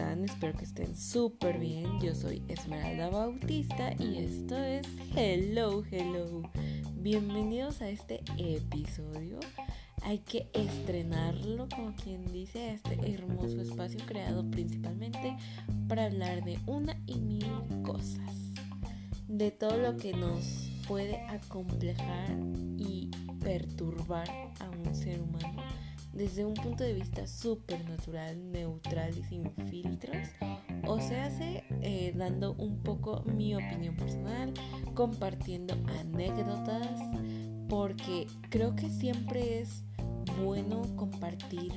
Espero que estén súper bien. Yo soy Esmeralda Bautista y esto es Hello, Hello. Bienvenidos a este episodio. Hay que estrenarlo, como quien dice, este hermoso espacio creado principalmente para hablar de una y mil cosas. De todo lo que nos puede acomplejar y perturbar a un ser humano desde un punto de vista súper natural, neutral y sin filtros, o se hace eh, dando un poco mi opinión personal, compartiendo anécdotas, porque creo que siempre es bueno compartir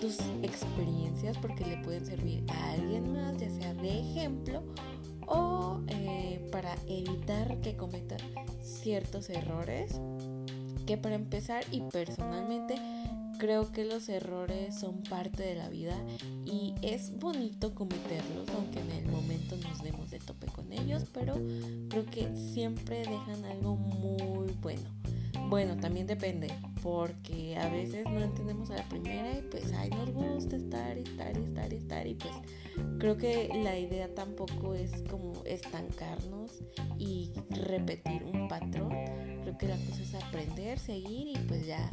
tus experiencias porque le pueden servir a alguien más, ya sea de ejemplo o eh, para evitar que cometa ciertos errores que para empezar y personalmente Creo que los errores son parte de la vida y es bonito cometerlos, aunque en el momento nos demos de tope con ellos, pero creo que siempre dejan algo muy bueno. Bueno, también depende, porque a veces no entendemos a la primera y pues ay, nos gusta estar, estar, estar, estar y pues creo que la idea tampoco es como estancarnos y repetir un patrón. Creo que la cosa es aprender, seguir y pues ya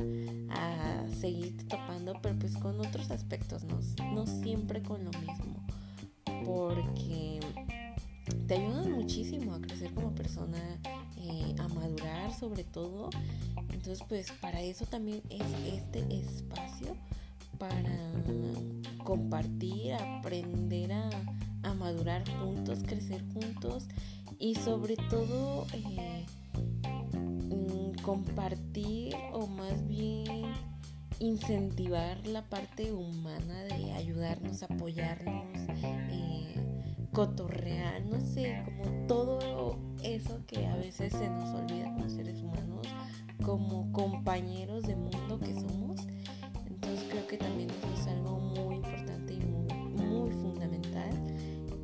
a seguir topando, pero pues con otros aspectos, no, no siempre con lo mismo, porque te ayudan muchísimo a crecer como persona, eh, a madurar sobre todo. Entonces, pues para eso también es este espacio para compartir, aprender a, madurar juntos, crecer juntos y sobre todo eh, mm, compartir o más bien incentivar la parte humana de ayudarnos, apoyarnos, eh, cotorrear, no sé, como todo eso que a veces se nos olvida como seres humanos, como compañeros de mundo que somos. Entonces creo que también eso es algo muy importante y muy, muy fundamental.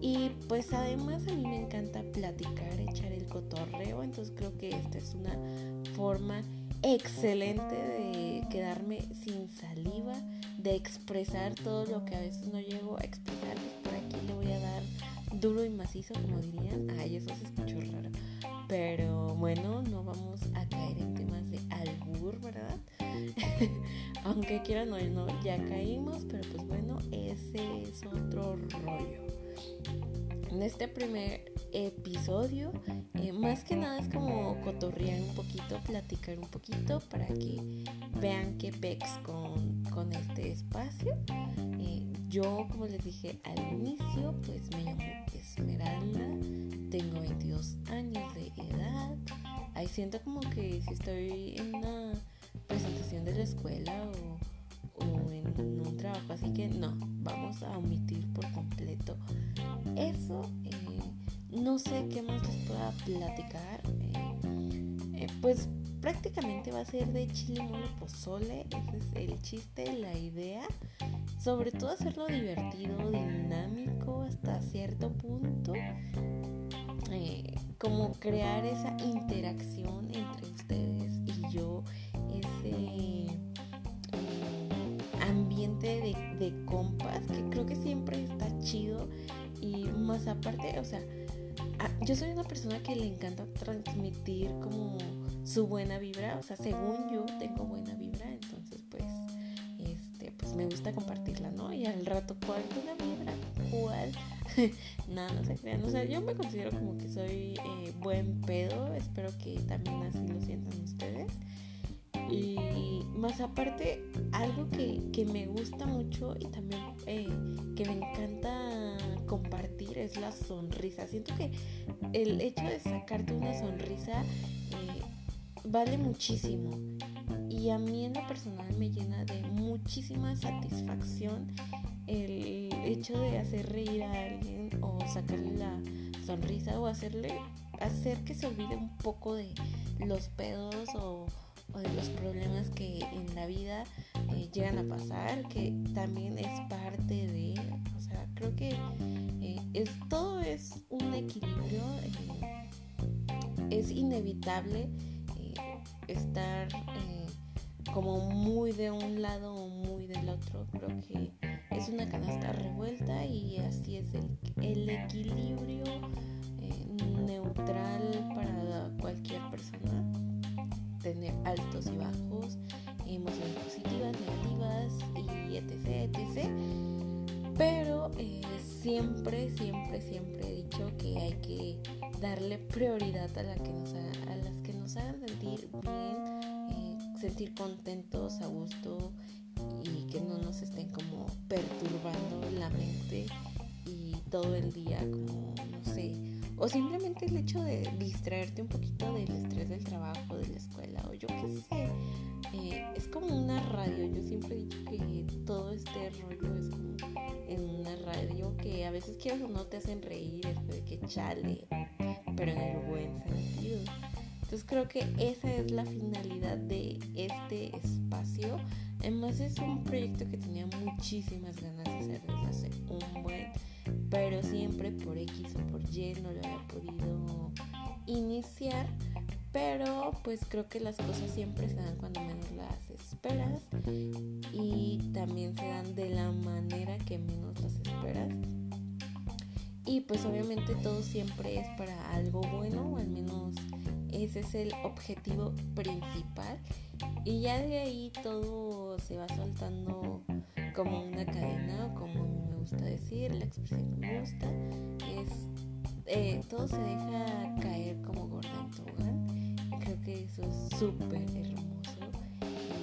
Y pues además a mí me encanta platicar, echar el cotorreo, entonces creo que esta es una forma excelente de quedarme sin saliva, de expresar todo lo que a veces no llego a expresar. Duro y macizo, como dirían. Ay, eso se escuchó raro. Pero bueno, no vamos a caer en temas de albur, ¿verdad? Aunque quieran o no, ya caímos, pero pues bueno, ese es otro rollo. En este primer episodio, eh, más que nada es como cotorrear un poquito, platicar un poquito para que vean qué pex con, con este espacio. Eh, yo, como les dije al inicio, pues me llamo Esmeralda, tengo 22 años de edad. Ahí siento como que si estoy en una presentación de la escuela o, en un trabajo, así que no, vamos a omitir por completo eso. Eh, no sé qué más les pueda platicar. Eh, eh, pues prácticamente va a ser de chile mole pozole. Ese es el chiste, la idea sobre todo hacerlo divertido, dinámico hasta cierto punto, eh, como crear esa interacción entre ustedes y yo, ese mm, ambiente de, de compas que creo que siempre está chido. Y más aparte, o sea, yo soy una persona que le encanta transmitir como su buena vibra, o sea, según yo tengo buena vibra, me gusta compartirla, ¿no? Y al rato, ¿cuál una vibra? ¿Cuál? Nada, no se crean. O sea, yo me considero como que soy eh, buen pedo. Espero que también así lo sientan ustedes. Y más aparte, algo que, me gusta mucho y también eh, que me encanta compartir es la sonrisa. Siento que el hecho de sacarte una sonrisa eh, vale muchísimo y a mí en lo personal me llena de muchísima satisfacción el hecho de hacer reír a alguien o sacarle la sonrisa o hacerle hacer que se olvide un poco de los pedos o, de los problemas que en la vida eh, llegan a pasar que también es parte de o sea creo que eh, es todo es un equilibrio eh, es inevitable estar como muy de un lado o muy del otro. Creo que es una canasta revuelta y así es el, equilibrio eh, neutral para cualquier persona. Tener altos y bajos, emociones positivas, negativas y etc. etc. Pero eh, siempre, siempre, siempre he dicho que hay que darle prioridad a, la que nos a las que nos hagan sentir bien, sentir contentos, a gusto y que no nos estén como perturbando la mente y todo el día como, no sé, o simplemente el hecho de distraerte un poquito del estrés del trabajo, de la escuela o yo qué sé. Eh, es como una radio, yo siempre he dicho que todo este rollo es como en una radio que a veces quieres o no te hacen reír, es de que chale, pero en el buen sentido. Entonces creo que esa es la finalidad de este espacio. Además es un proyecto que tenía muchísimas ganas de hacer desde hace un buen, pero siempre por X o por Y no lo había podido iniciar. Pero pues creo que las cosas siempre se dan cuando menos las esperas y también se dan de la manera que menos las esperas. Y pues obviamente todo siempre es para algo bueno, o al menos ese es el objetivo principal. Y ya de ahí todo se va soltando como una cadena, como me gusta decir, la expresión me gusta, es eh, todo se deja caer como gorda en Y creo que eso es súper hermoso.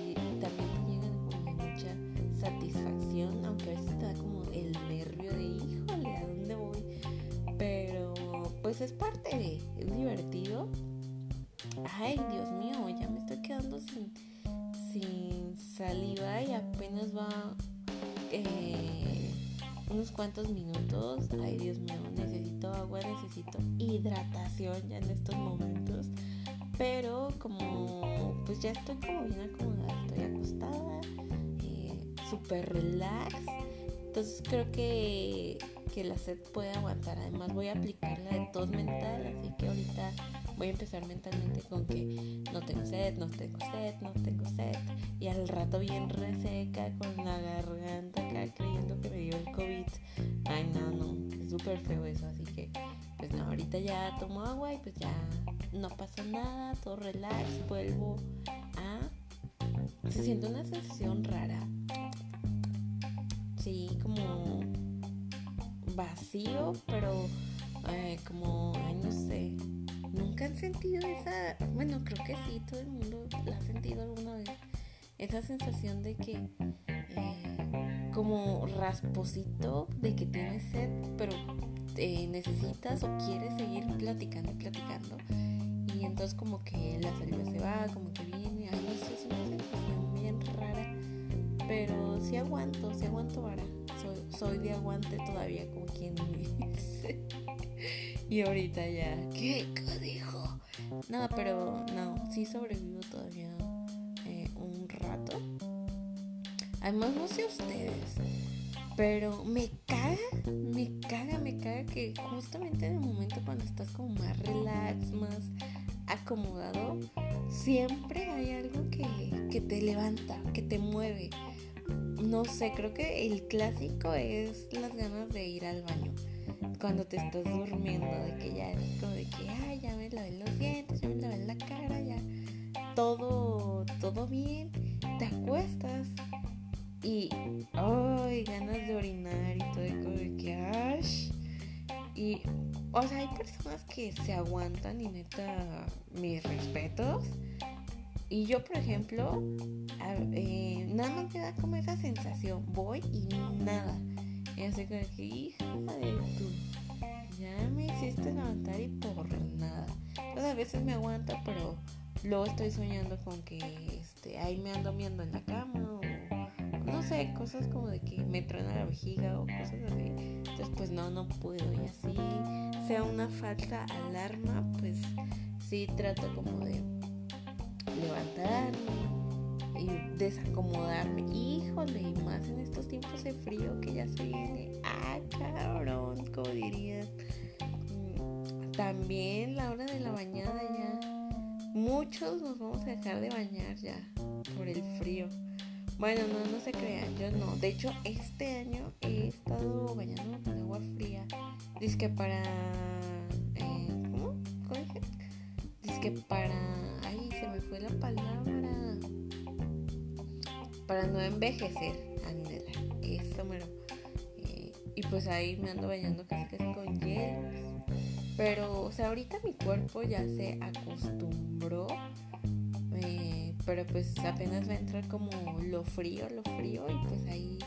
Y también te llega como mucha satisfacción, aunque a veces te da como el nervio de híjole, ¿a dónde voy? Pero pues es parte de, es divertido Ay, Dios mío, ya me estoy quedando sin, saliva y apenas va eh, unos cuantos minutos. Ay, Dios mío, necesito agua, necesito hidratación ya en estos momentos. Pero como pues ya estoy como bien acomodada, estoy acostada, eh, súper relax. Entonces creo que, que la sed puede aguantar. Además voy a aplicar la de tos mental, así que ahorita voy a empezar mentalmente con que no tengo sed, no tengo sed, no tengo sed. Y al rato bien reseca con la garganta acá creyendo que me dio el COVID. Ay, no, no, es súper feo eso. Así que, pues no, ahorita ya tomo agua y pues ya no pasa nada, todo relax, vuelvo a... Se siente una sensación rara. Sí, como vacío, pero eh, como, ay, sentido esa, bueno, creo que sí, todo el mundo la ha sentido alguna vez, esa sensación de que eh, como rasposito, de que tienes sed, pero eh, necesitas o quieres seguir platicando y platicando? Y entonces como que la saliva se va, como que viene, ay, no sé, es una sensación bien rara, pero sí aguanto, sí aguanto vara, soy, soy de aguante todavía, como quien dice. Y ahorita ya, ¿qué dijo? No, pero no, sí sobrevivo todavía eh, un rato. Además, no sé ustedes, pero me caga, me caga, me caga que justamente en el momento cuando estás como más relax, más acomodado, siempre hay algo que, que te levanta, que te mueve. No sé, creo que el clásico es las ganas de ir al baño cuando te estás durmiendo, de que ya es como de que, ay, ya me lavé los dientes, ya me lavé la cara, ya todo, todo bien, te acuestas y, ay, ganas de orinar y todo, de que, ay, y, o sea, hay personas que se aguantan y neta, mis respetos. Y yo, por ejemplo, eh, nada más me da como esa sensación, voy y nada. Y así como que, hija de tu ya me hiciste levantar y por nada. Pues a veces me aguanta, pero luego estoy soñando con que este, ahí me ando viendo en la cama o no sé, cosas como de que me truena la vejiga o cosas así. Entonces pues no, no puedo y así sea una falsa alarma, pues sí trato como de levantarme y desacomodarme. Híjole, y más en estos tiempos de frío que ya se viene. Ah, cabrón, como dirían. Mm, también la hora de la bañada ya. Muchos nos vamos a dejar de bañar ya por el frío. Bueno, no, no se crean, yo no. De hecho, este año he estado bañando con agua fría. Dice que para. Eh, ¿Cómo? ¿Cómo dije? Dice que para. Me la palabra. Para no envejecer, Ándela. Eso, bueno. Eh, y pues ahí me ando bañando casi casi con hielo. Pero, o sea, ahorita mi cuerpo ya se acostumbró. Eh, pero pues apenas va a entrar como lo frío, lo frío. Y pues ahí,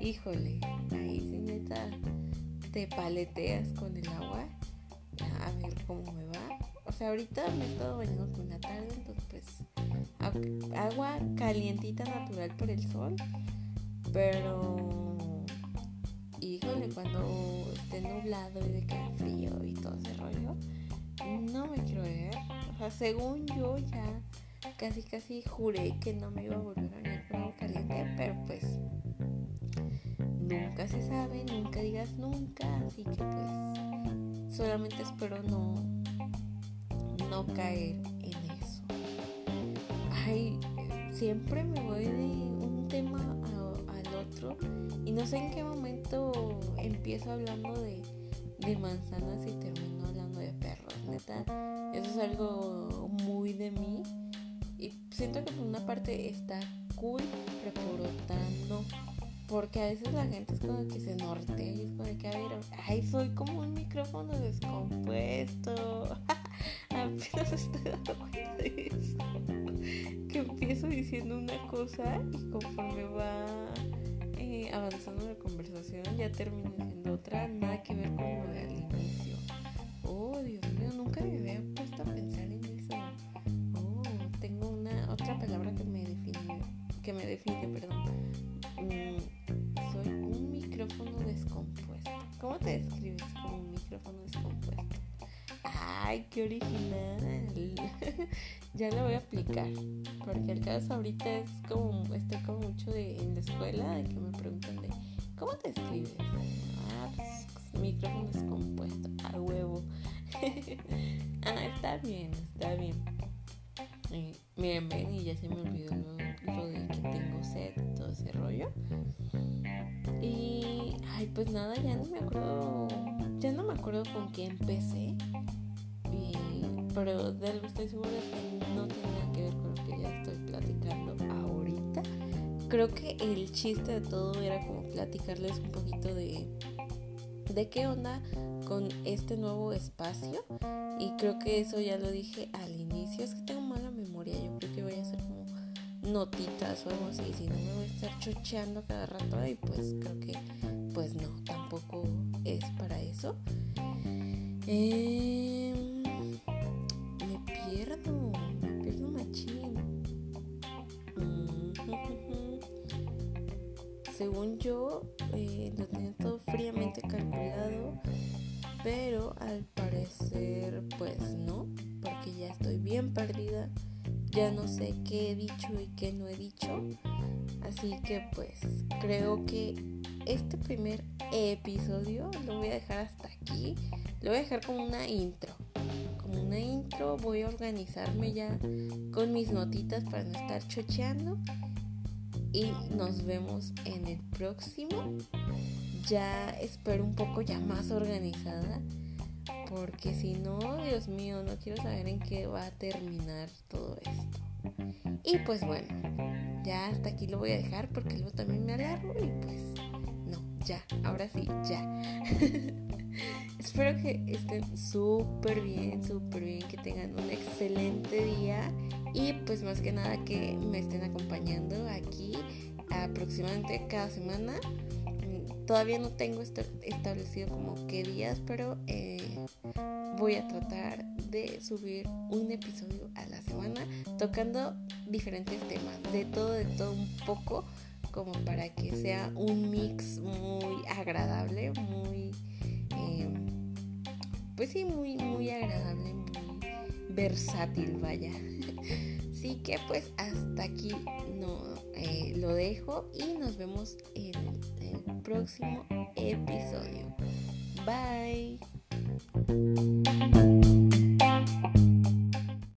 híjole, ahí sí neta te paleteas con el agua. A ver cómo me va. Sea, ahorita me he estado bañando con la tarde, entonces pues agua calientita natural por el sol. Pero híjole, cuando esté nublado y de que frío y todo ese rollo, no me quiero ver. O sea, según yo ya casi casi juré que no me iba a volver a bañar con agua caliente, pero pues nunca se sabe, nunca digas nunca, así que pues solamente espero no no caer en eso. Ay, siempre me voy de un tema al otro y no sé en qué momento empiezo hablando de, manzanas y termino hablando de perros. Neta, eso es algo muy de mí y siento que por una parte está cool, pero por otra no. Porque a veces la gente es como que se norte y es como que, a ver, ay, soy como un micrófono descompuesto. Apenas estoy dando cuenta de eso. que empiezo diciendo una cosa y conforme va eh, avanzando la conversación ya termino diciendo otra, nada que ver con lo del inicio. Oh, Dios mío, nunca me había puesto a pensar en eso. Oh, tengo una otra palabra que me define, que me define, perdón. Mm, soy un micrófono descompuesto. ¿Cómo te describes como un micrófono descompuesto? Ay, qué original. ya lo voy a aplicar. Porque el caso ahorita es como, estoy como mucho de, en la escuela, de que me preguntan de, ¿cómo te escribes? Ah, pues micrófono descompuesto, a huevo. ah, está bien, está bien. Miren, ven, y ya se me olvidó lo, lo de que tengo sed, todo ese rollo. Y, ay, pues nada, ya no me acuerdo, ya no me acuerdo con qué empecé pero de algo estoy segura que no nada que ver con lo que ya estoy platicando ahorita. Creo que el chiste de todo era como platicarles un poquito de, de qué onda con este nuevo espacio. Y creo que eso ya lo dije al inicio. Es que tengo mala memoria. Yo creo que voy a hacer como notitas o algo así. Si no me voy a estar chocheando cada rato. Y pues creo que, pues no, tampoco es para eso. Eh, Sé qué he dicho y qué no he dicho. Así que pues creo que este primer episodio lo voy a dejar hasta aquí. Lo voy a dejar como una intro una intro, voy a organizarme ya con mis notitas para no estar chocheando. Y nos vemos en el próximo. Ya espero un poco ya más organizada. Porque si no, Dios mío, no quiero saber en qué va a terminar todo esto. Y pues bueno, ya hasta aquí lo voy a dejar porque luego también me alargo y pues no, ya, ahora sí, ya. Espero que estén súper bien, súper bien, que tengan un excelente día y pues más que nada que me estén acompañando aquí aproximadamente cada semana. Mm, todavía no tengo establecido como qué días, pero eh, voy a tratar de subir un episodio a la semana tocando diferentes temas, de todo, de todo un poco, como para que sea un mix muy agradable, muy pues sí, muy, muy agradable, muy versátil, vaya. Así que pues hasta aquí no, eh, lo dejo y nos vemos en el próximo episodio. Bye. Thank you.